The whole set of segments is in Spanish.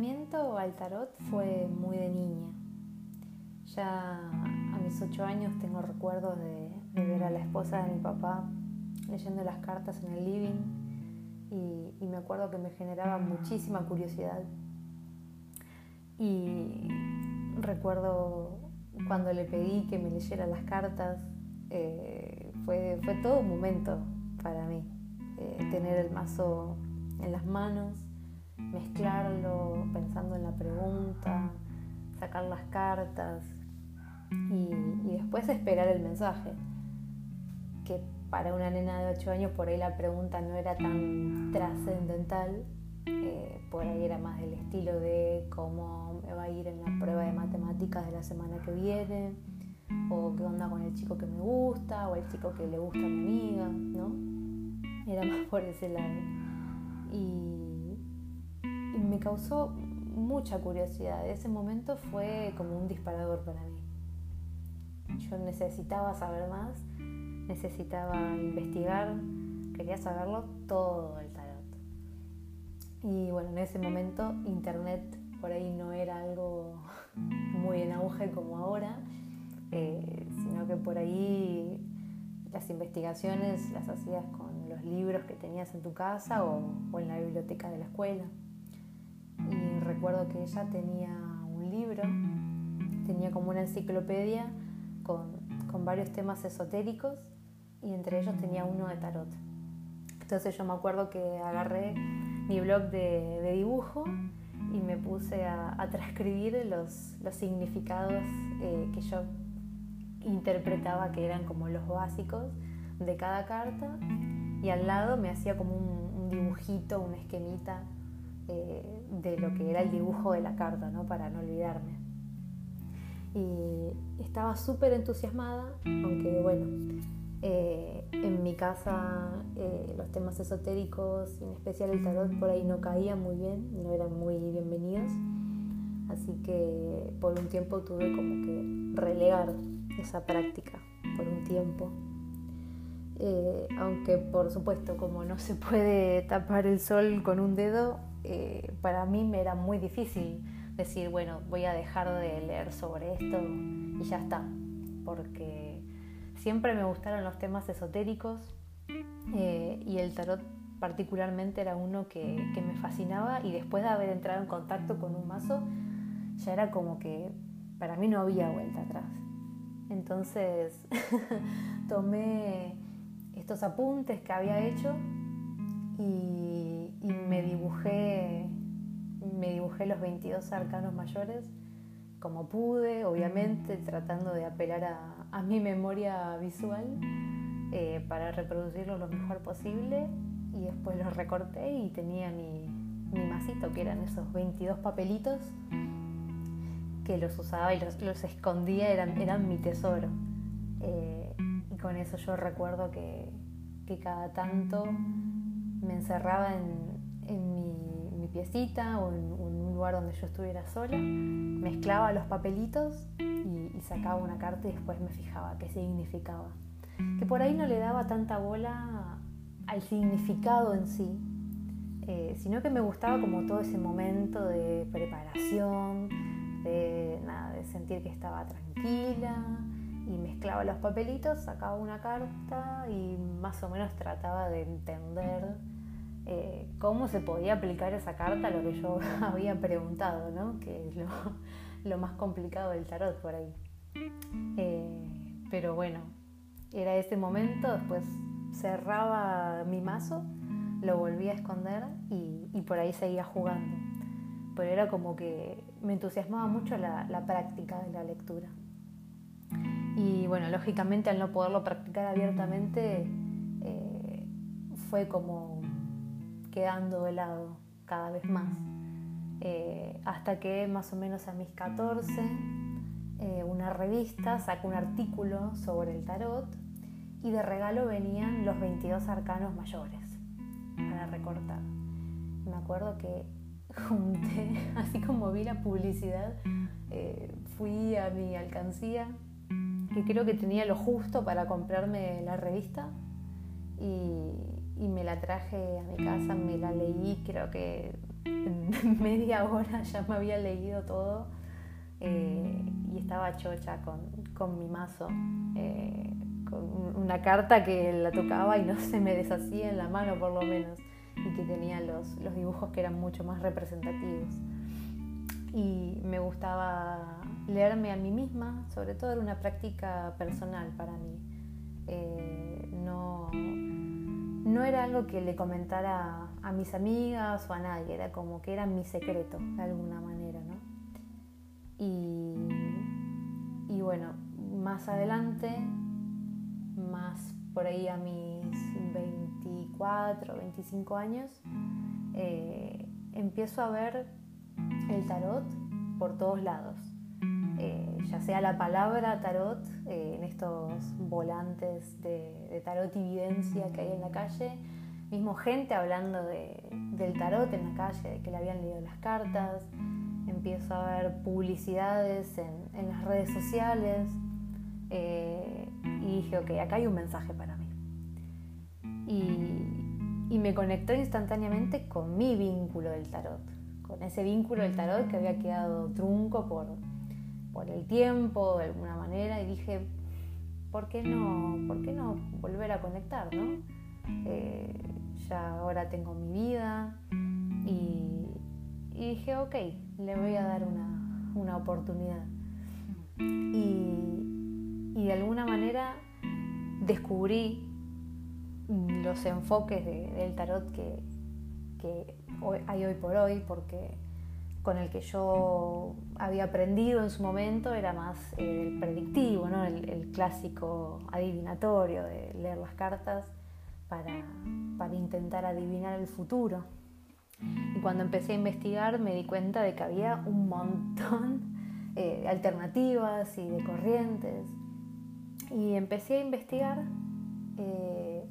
acercamiento al tarot fue muy de niña. Ya a mis ocho años tengo recuerdos de, ver a la esposa de mi papá leyendo las cartas en el living y, me acuerdo que me generaba muchísima curiosidad. Y recuerdo cuando le pedí que me leyera las cartas, eh, fue, fue todo un momento para mí. Eh, tener el mazo en las manos, mezclarlo pensando en la pregunta, sacar las cartas y, después esperar el mensaje. Que para una nena de 8 años por ahí la pregunta no era tan trascendental, eh, por ahí era más del estilo de cómo me va a ir en la prueba de matemáticas de la semana que viene, o qué onda con el chico que me gusta, o el chico que le gusta a mi amiga, ¿no? era más por ese lado. Y, me causó mucha curiosidad. Ese momento fue como un disparador para mí. Yo necesitaba saber más, necesitaba investigar, quería saberlo todo el tarot. Y bueno, en ese momento internet por ahí no era algo muy en auge como ahora, eh, sino que por ahí las investigaciones las hacías con libros que tenías en tu casa o, en la biblioteca de la escuela. Y recuerdo que ella tenía un libro, tenía como una enciclopedia con, varios temas esotéricos y entre ellos tenía uno de tarot. Entonces yo me acuerdo que agarré mi blog de, dibujo y me puse a, transcribir los, los significados eh, que yo interpretaba que eran como los básicos de cada carta y al lado me hacía como un, dibujito, una esquemita eh, de lo que era el dibujo de la carta, ¿no? para no olvidarme. Y estaba súper entusiasmada, aunque bueno, eh, en mi casa eh, los temas esotéricos, en especial el tarot, por ahí no caían muy bien, no eran muy bienvenidos. Así que por un tiempo tuve como que relegar esa práctica, por un tiempo. Eh, aunque por supuesto como no se puede tapar el sol con un dedo, eh, para mí me era muy difícil decir, bueno, voy a dejar de leer sobre esto y ya está, porque siempre me gustaron los temas esotéricos eh, y el tarot particularmente era uno que, que me fascinaba y después de haber entrado en contacto con un mazo, ya era como que para mí no había vuelta atrás. Entonces tomé estos apuntes que había hecho y, me dibujé me dibujé los 22 arcanos mayores como pude, obviamente tratando de apelar a, mi memoria visual eh, para reproducirlo lo mejor posible y después los recorté y tenía mi, mi masito que eran esos 22 papelitos que los usaba y los, escondía, eran, eran mi tesoro. Eh, y con eso yo recuerdo que, que cada tanto me encerraba en, mi, piecita o en, un lugar donde yo estuviera sola, mezclaba los papelitos y, sacaba una carta y después me fijaba qué significaba. Que por ahí no le daba tanta bola al significado en sí, eh, sino que me gustaba como todo ese momento de preparación, de, nada, de sentir que estaba tranquila, y mezclaba los papelitos, sacaba una carta y más o menos trataba de entender eh, cómo se podía aplicar esa carta a lo que yo había preguntado, ¿no? que es lo, más complicado del tarot por ahí. Eh, pero bueno, era ese momento, después cerraba mi mazo, lo volvía a esconder y, por ahí seguía jugando. Pero era como que me entusiasmaba mucho la práctica de la lectura. Y bueno, lógicamente al no poderlo practicar abiertamente eh, fue como quedando de lado cada vez más. Eh, hasta que más o menos a mis 14 eh, una revista sacó un artículo sobre el tarot y de regalo venían los 22 arcanos mayores para recortar. Me acuerdo que junté, así como vi la publicidad, fui a mi alcancía que creo que tenía lo justo para comprarme la revista y, me la traje a mi casa, me la leí, creo que en media hora ya me había leído todo eh, y estaba chocha con, mi mazo, eh, con una carta que la tocaba y no se me deshacía en la mano por lo menos y que tenía los, los dibujos que eran mucho más representativos. Y me gustaba leerme a mí misma, sobre todo era una práctica personal para mí. Eh, no, no era algo que le comentara a mis amigas o a nadie, era como que era mi secreto de alguna manera. ¿no? Y, y bueno, más adelante, más por ahí a mis 24, 25 años, eh, empiezo a ver el tarot por todos lados. Ya sea la palabra tarot eh, en estos volantes de, tarot y evidencia que hay en la calle, mismo gente hablando del tarot en la calle, de que le habían leído las cartas, empiezo a ver publicidades en, las redes sociales eh, y dije, ok, acá hay un mensaje para mí. Y, y me conectó instantáneamente con mi vínculo del tarot, con ese vínculo del tarot que había quedado trunco por por el tiempo de alguna manera y dije, ¿por qué no, por qué no volver a conectar? ¿no? Eh, ya ahora tengo mi vida y, dije, ok, le voy a dar una, oportunidad. Y, de alguna manera descubrí los enfoques del tarot que, que hay hoy por hoy, porque con el que yo había aprendido en su momento era más eh, el predictivo, ¿no? el, clásico adivinatorio de leer las cartas para, intentar adivinar el futuro. Y cuando empecé a investigar me di cuenta de que había un montón eh, de alternativas y de corrientes. Y empecé a investigar eh,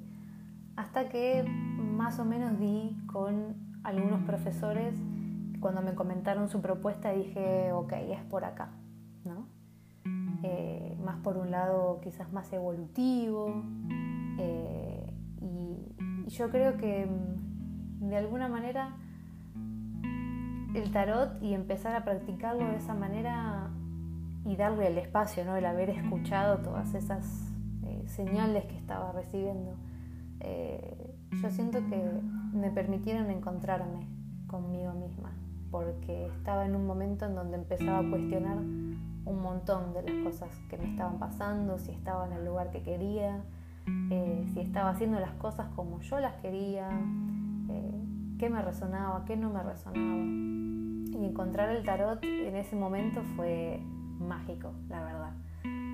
hasta que más o menos di con algunos profesores cuando me comentaron su propuesta dije, ok, es por acá, ¿no? Eh, más por un lado quizás más evolutivo eh, y, yo creo que mm, de alguna manera el tarot y empezar a practicarlo de esa manera y darle el espacio, ¿no? el haber escuchado todas esas eh, señales que estaba recibiendo, yo siento que me permitieron encontrarme conmigo misma porque estaba en un momento en donde empezaba a cuestionar un montón de las cosas que me estaban pasando, si estaba en el lugar que quería, eh, si estaba haciendo las cosas como yo las quería, eh, qué me resonaba, qué no me resonaba. Y encontrar el tarot en ese momento fue mágico, la verdad.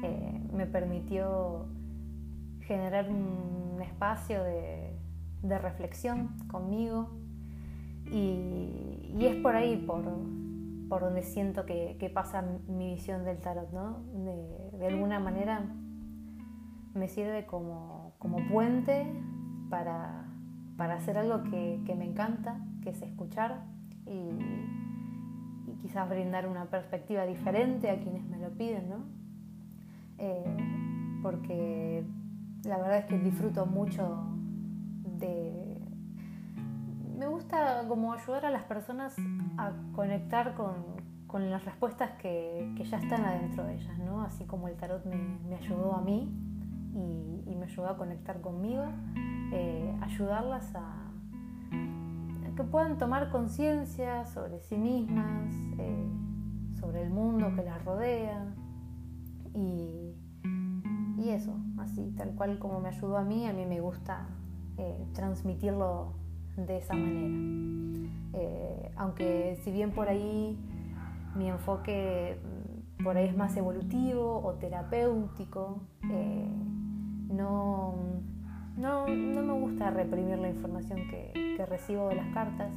Eh, me permitió generar un espacio de, de reflexión conmigo, y, es por ahí por, por donde siento que, pasa mi visión del tarot, ¿no? De, alguna manera me sirve como, puente para, hacer algo que, me encanta, que es escuchar y, quizás brindar una perspectiva diferente a quienes me lo piden, ¿no? Eh, porque la verdad es que disfruto mucho de, me gusta como ayudar a las personas a conectar con, las respuestas que, ya están adentro de ellas, ¿no? Así como el tarot me, ayudó a mí y, me ayudó a conectar conmigo, eh, ayudarlas a, que puedan tomar conciencia sobre sí mismas, eh, sobre el mundo que las rodea y, eso, así, tal cual como me ayudó a mí, a mí me gusta eh, transmitirlo de esa manera. Eh, aunque si bien por ahí mi enfoque mm, por ahí es más evolutivo o terapéutico, eh, no, no, me gusta reprimir la información que, recibo de las cartas,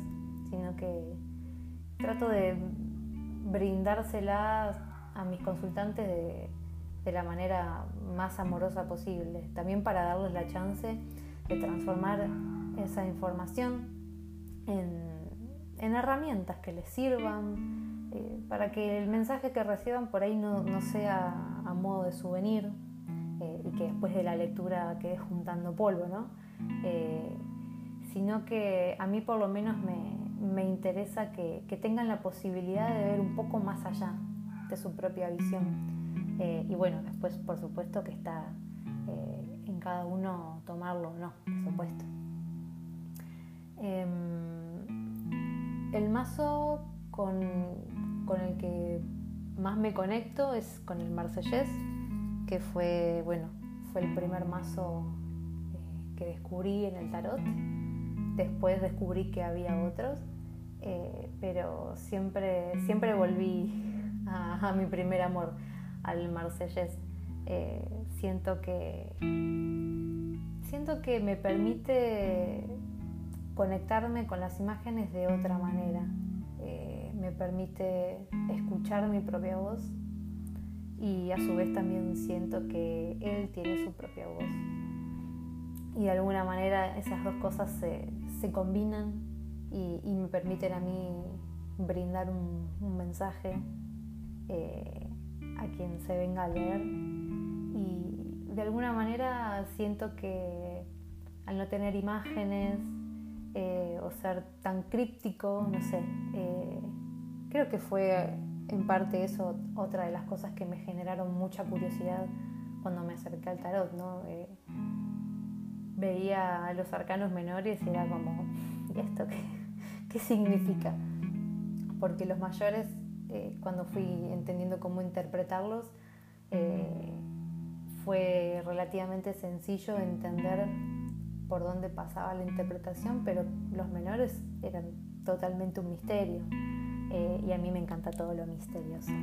sino que trato de brindársela a mis consultantes de, de la manera más amorosa posible, también para darles la chance de transformar esa información en, herramientas que les sirban, eh, para que el mensaje que reciban por ahí no, sea a modo de souvenir eh, y que después de la lectura quede juntando polvo, ¿no? Eh, sino que a mí por lo menos me, me interesa que, tengan la posibilidad de ver un poco más allá de su propia visión. Eh, y bueno, después por supuesto que está eh, en cada uno tomarlo o no, por supuesto. Em, el mazo con, el que más me conecto es con el Marsellés, que fue, bueno, fue el primer mazo eh, que descubrí en el tarot. Después descubrí que había otros, eh, pero siempre, siempre volví a, mi primer amor, al Marsellés. Eh, siento que siento que me permite conectarme con las imágenes de otra manera. Eh, me permite escuchar mi propia voz y a su vez también siento que él tiene su propia voz. Y de alguna manera esas dos cosas se, combinan y, me permiten a mí brindar un, mensaje eh, a quien se venga a leer. Y de alguna manera siento que al no tener imágenes, eh, o ser tan críptico, no sé. Eh, creo que fue en parte eso otra de las cosas que me generaron mucha curiosidad cuando me acerqué al tarot, ¿no? Eh, veía a los arcanos menores y era como, ¿y esto qué, qué significa? Porque los mayores, cuando fui entendiendo cómo interpretarlos, fue relativamente sencillo entender por dónde pasaba la interpretación, pero los menores eran totalmente un misterio. Eh, y a mí me encanta todo lo misterioso.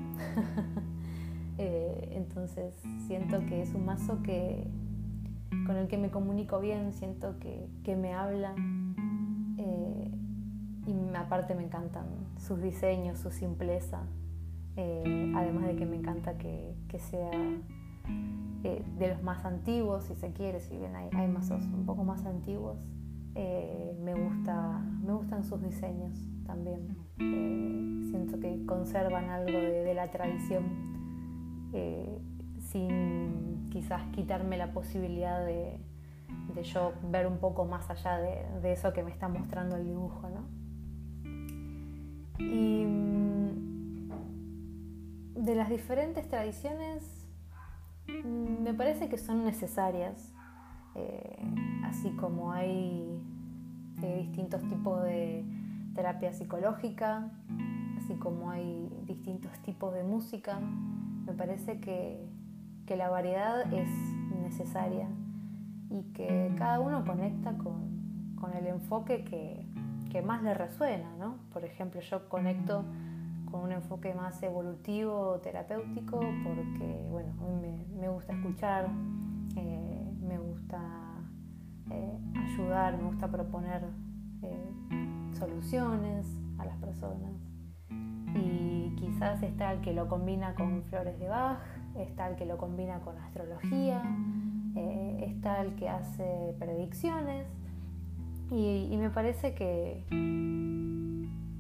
Eh, entonces siento que es un mazo que, con el que me comunico bien, siento que, me habla eh, y aparte me encantan sus diseños, su simpleza, además de que me encanta que, que sea eh, de los más antiguos, si se quiere, si bien hay, hay mazos un poco más antiguos, eh, me, gusta, me gustan sus diseños también. Eh, siento que conservan algo de, la tradición sin quizás quitarme la posibilidad de, yo ver un poco más allá de, eso que me está mostrando el dibujo. Y mm, de las diferentes tradiciones me parece que son necesarias, eh, así como hay eh, distintos tipos de terapia psicológica, así como hay distintos tipos de música, me parece que, la variedad es necesaria y que cada uno conecta con, el enfoque que, que, más le resuena, ¿no? Por ejemplo, yo conecto con un enfoque más evolutivo, terapéutico, porque bueno, a mí me, gusta escuchar, eh, me gusta eh, ayudar, me gusta proponer eh, soluciones a las personas. Y quizás está el que lo combina con flores de Bach, está el que lo combina con astrología, está el que hace predicciones. y me parece que,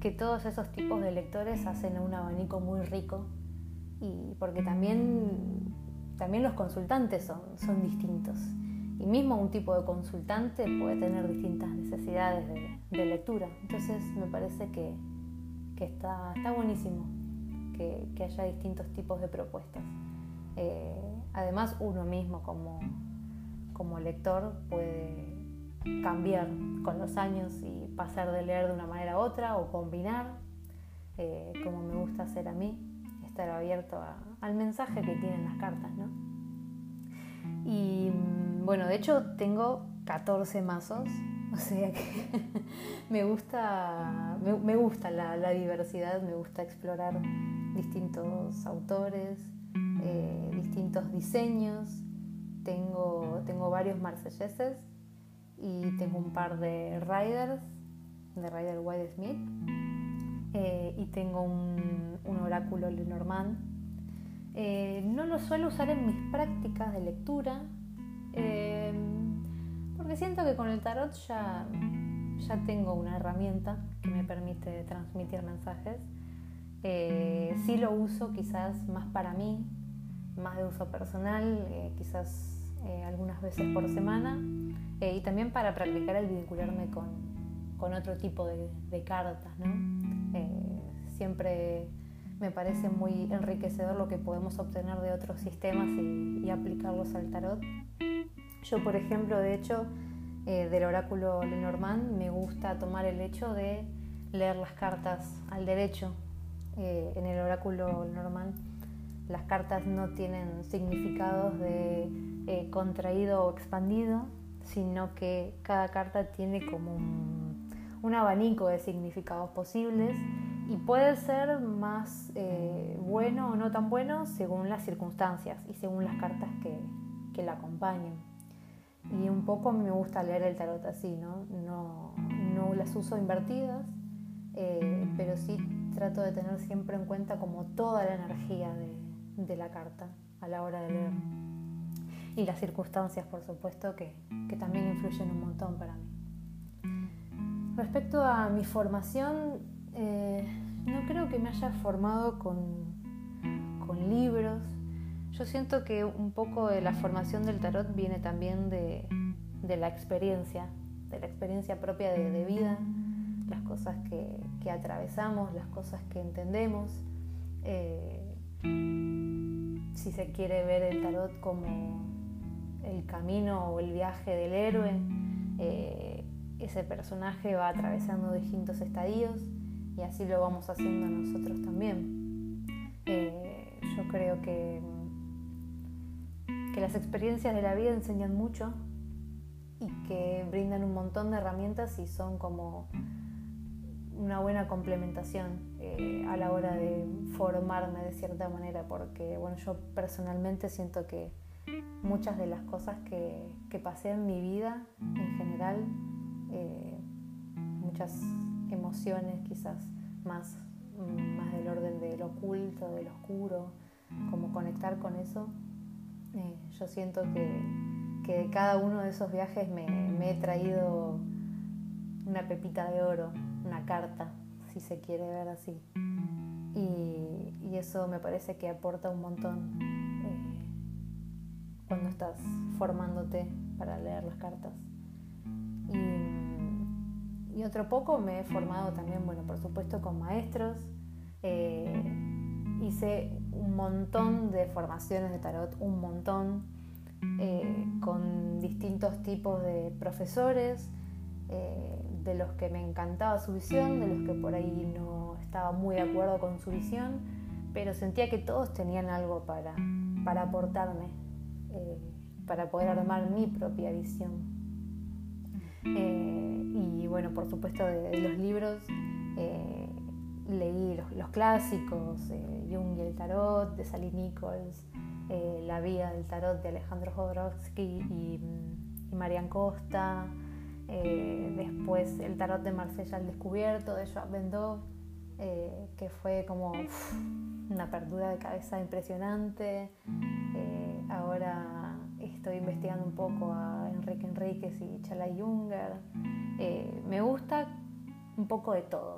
que todos esos tipos de lectores hacen un abanico muy rico y porque también, también los consultantes son, son distintos. Y mismo un tipo de consultante puede tener distintas necesidades de, lectura. Entonces me parece que, está, está, buenísimo que, haya distintos tipos de propuestas. Eh, además uno mismo como, como lector puede cambiar con los años y pasar de leer de una manera a otra o combinar, eh, como me gusta hacer a mí, estar abierto al mensaje que tienen las cartas, ¿no? Y mm, bueno, de hecho tengo 14 mazos, o sea que me gusta, me, gusta la, diversidad, me gusta explorar distintos autores, eh, distintos diseños. Tengo, tengo varios marselleses y tengo un par de riders, de Rider White Smith, eh, y tengo un, oráculo Lenormand. Eh, no lo suelo usar en mis prácticas de lectura, eh, porque siento que con el tarot ya, ya tengo una herramienta que me permite transmitir mensajes. sí lo uso quizás más para mí, más de uso personal, quizás algunas veces por semana eh, y también para practicar el vincularme con, con otro tipo de, cartas. ¿no? Eh, siempre me parece muy enriquecedor lo que podemos obtener de otros sistemas y, aplicarlos al tarot. Yo, por ejemplo, de hecho, eh, del oráculo Lenormand me gusta tomar el hecho de leer las cartas al derecho. Eh, en el oráculo Lenormand las cartas no tienen significados de eh, contraído o expandido, sino que cada carta tiene como un abanico de significados posibles y puede ser más eh, bueno o no tan bueno según las circunstancias y según las cartas que, que la acompañen. Y un poco me gusta leer el tarot así, ¿no? No, no las uso invertidas, eh, pero sí trato de tener siempre en cuenta como toda la energía de, de la carta a la hora de leer. Y las circunstancias, por supuesto, que, que también influyen un montón para mí. Respecto a mi formación, eh, no creo que me haya formado con, con, libros. Yo siento que un poco de la formación del tarot viene también de, de la experiencia, de la experiencia propia de, vida, las cosas que, que, atravesamos, las cosas que entendemos. Eh, si se quiere ver el tarot como el camino o el viaje del héroe, eh, ese personaje va atravesando distintos estadios y así lo vamos haciendo nosotros también. Eh, yo creo que, que las experiencias de la vida enseñan mucho y que brindan un montón de herramientas y son como una buena complementación eh, a la hora de formarme de cierta manera, porque bueno, yo personalmente siento que muchas de las cosas que, que pasé en mi vida en general, eh, muchas emociones quizás más, más del orden del oculto, del oscuro, como conectar con eso. Eh, yo siento que, que, cada uno de esos viajes me, me, he traído una pepita de oro, una carta, si se quiere ver así. Y, y eso me parece que aporta un montón cuando estás formándote para leer las cartas. Y, y otro poco me he formado también, bueno, por supuesto con maestros. Eh, hice un montón de formaciones de tarot, un montón, eh, con distintos tipos de profesores, eh, de los que me encantaba su visión, de los que por ahí no estaba muy de acuerdo con su visión, pero sentía que todos tenían algo para, para aportarme, para poder armar mi propia visión. Eh, y bueno, por supuesto de, los libros eh, leí los, clásicos, eh, Jung y el tarot de Sally Nichols, La vida del tarot de Alejandro Jodorowsky y, Marian Costa, después el tarot de Marsella al descubierto de Joab Bendov, que fue como una apertura de cabeza impresionante. Ahora estoy investigando un poco a Enrique Enríquez y Chala Junger. Eh, me gusta un poco de todo.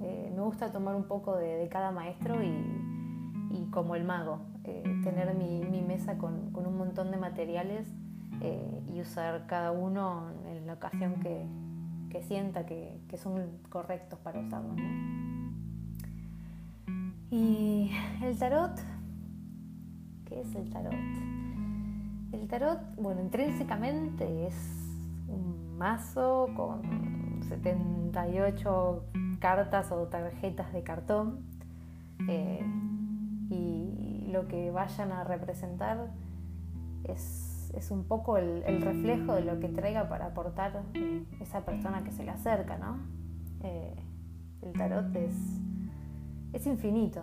Eh, me gusta tomar un poco de, cada maestro y, como el mago, eh, tener mi, mesa con, un montón de materiales y usar cada uno en la ocasión que, sienta que, son correctos para usarlo. Y el tarot, ¿qué es el tarot? El tarot, bueno, intrínsecamente es un mazo con 78 cartas o tarjetas de cartón eh, y lo que vayan a representar es, un poco el, reflejo de lo que traiga para aportar eh, esa persona que se le acerca, ¿no? Eh, el tarot es, es infinito,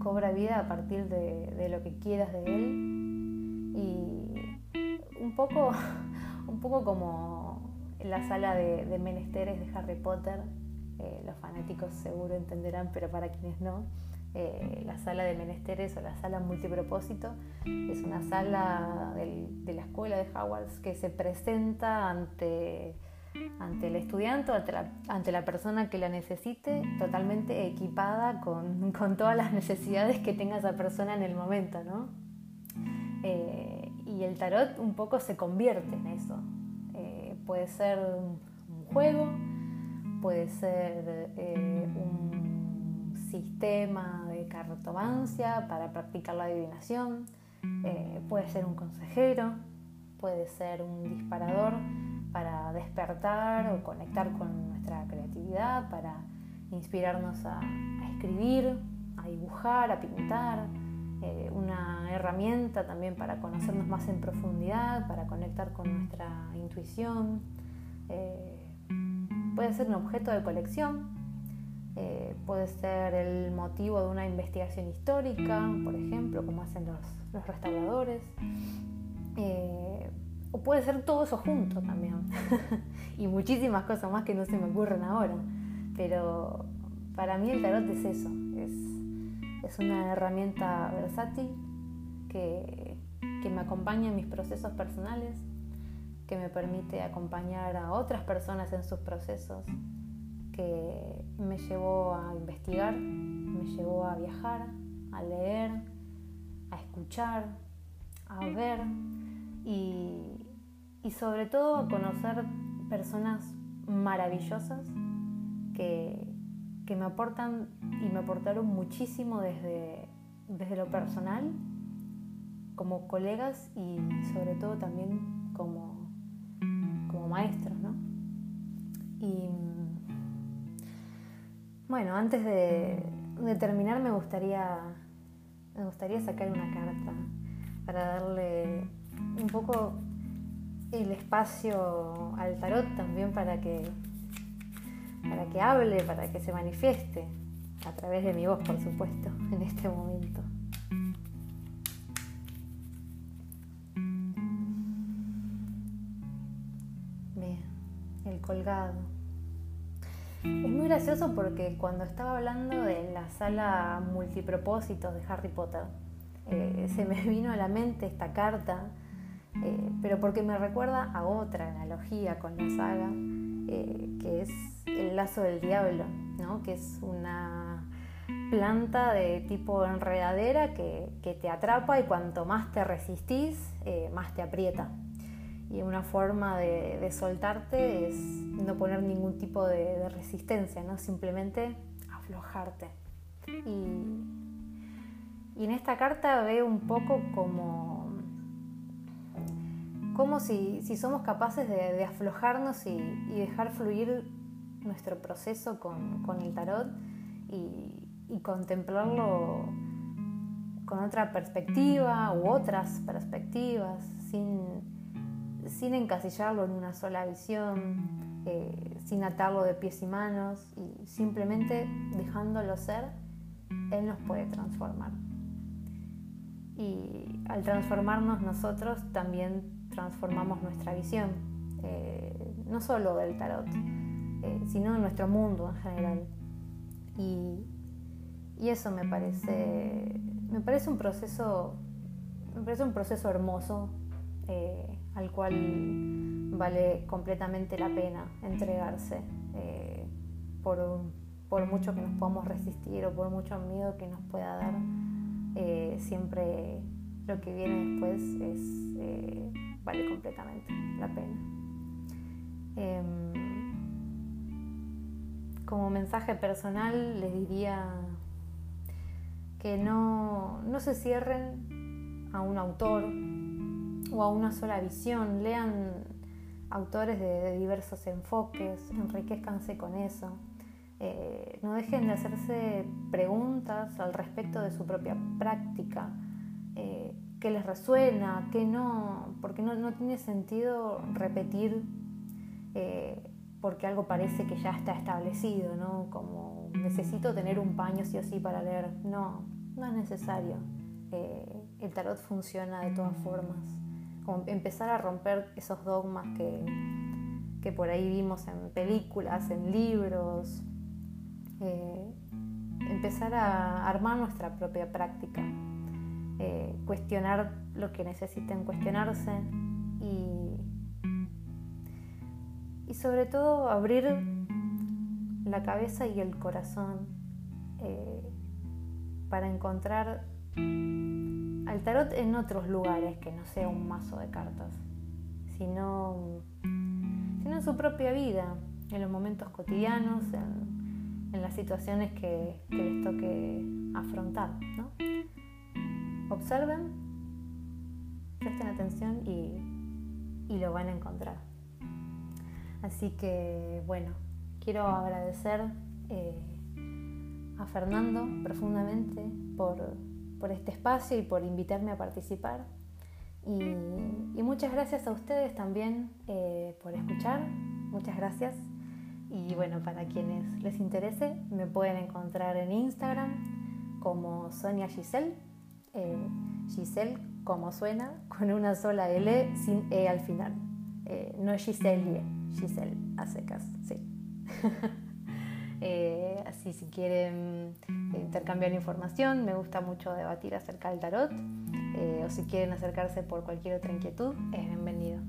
cobra vida a partir de, lo que quieras de él. Y un poco, un poco como la sala de, menesteres de Harry Potter, eh, los fanáticos seguro entenderán, pero para quienes no, eh, la sala de menesteres o la sala multipropósito es una sala de la escuela de Hogwarts que se presenta ante, ante el estudiante, ante la, persona que la necesite, totalmente equipada con, con todas las necesidades que tenga esa persona en el momento, ¿no? Eh, y el tarot un poco se convierte en eso. Eh, puede ser un, juego, puede ser eh, un sistema de cartomancia para practicar la adivinación, puede ser un consejero, puede ser un disparador para despertar o conectar con nuestra creatividad, para inspirarnos a, escribir, a dibujar, a pintar, eh, una herramienta también para conocernos más en profundidad, para conectar con nuestra intuición. Eh, puede ser un objeto de colección, eh, puede ser el motivo de una investigación histórica, por ejemplo, como hacen los, los restauradores. O puede ser todo eso junto también. y muchísimas cosas más que no se me ocurren ahora. Pero para mí el tarot es eso, es, una herramienta versátil que, me acompaña en mis procesos personales, que me permite acompañar a otras personas en sus procesos, que me llevó a investigar, me llevó a viajar, a leer, a escuchar, a ver y, y sobre todo conocer personas maravillosas que, me aportan y me aportaron muchísimo desde, desde lo personal, como colegas y sobre todo también como, como maestros. ¿no? Y bueno, antes de, de terminar me gustaría, me gustaría sacar una carta para darle un poco el espacio al tarot también para que para que hable, para que se manifieste, a través de mi voz, por supuesto, en este momento. Bien, el colgado. Es muy gracioso porque cuando estaba hablando de la sala multipropósitos de Harry Potter, eh, se me vino a la mente esta carta, eh, pero porque me recuerda a otra analogía con la saga, eh, que es el lazo del diablo, ¿no? que es una planta de tipo enredadera que, te atrapa y cuanto más te resistís, eh, más te aprieta. Y una forma de, soltarte es no poner ningún tipo de, resistencia, ¿no? simplemente aflojarte. Y, en esta carta veo un poco como, como si, somos capaces de, aflojarnos y, dejar fluir nuestro proceso con, el tarot y, contemplarlo con otra perspectiva u otras perspectivas, sin, sin encasillarlo en una sola visión, eh, sin atarlo de pies y manos y simplemente dejándolo ser, Él nos puede transformar. Y al transformarnos nosotros también transformamos nuestra visión, eh, no solo del tarot, eh, sino en nuestro mundo en general. Y, eso me parece, me parece un proceso, me parece un proceso hermoso eh, al cual vale completamente la pena entregarse por, por, mucho que nos podamos resistir o por mucho miedo que nos pueda dar. siempre lo que viene después es, vale completamente la pena. Em, como mensaje personal les diría que no, se cierren a un autor o a una sola visión, lean autores de, diversos enfoques, enriquezcanse con eso. Eh, no dejen de hacerse preguntas al respecto de su propia práctica, eh, qué les resuena, qué no, porque no, tiene sentido repetir eh, porque algo parece que ya está establecido, ¿no? Como necesito tener un paño sí o sí para leer. No, no es necesario. Eh, el tarot funciona de todas formas. Como empezar a romper esos dogmas que, que por ahí vimos en películas, en libros. Eh, empezar a armar nuestra propia práctica. Eh, cuestionar lo que necesiten cuestionarse y y sobre todo abrir la cabeza y el corazón eh, para encontrar al tarot en otros lugares que no sea un mazo de cartas, sino, sino en su propia vida, en los momentos cotidianos, en, las situaciones que, les toque afrontar. Observen, presten atención y, y lo van a encontrar. Así que bueno, quiero agradecer eh, a Fernando profundamente por, este espacio y por invitarme a participar. Y, muchas gracias a ustedes también eh, por escuchar. Muchas gracias. Y bueno, para quienes les interese, me pueden encontrar en Instagram como Sonia Giselle. Eh, Giselle, como suena, con una sola L sin E al final. no Giselle, Giselle, a secas, sí. Eh, así si quieren intercambiar información, me gusta mucho debatir acerca del tarot. Eh, o si quieren acercarse por cualquier otra inquietud, es bienvenido.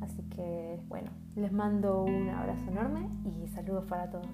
Así que bueno, les mando un abrazo enorme y saludos para todos.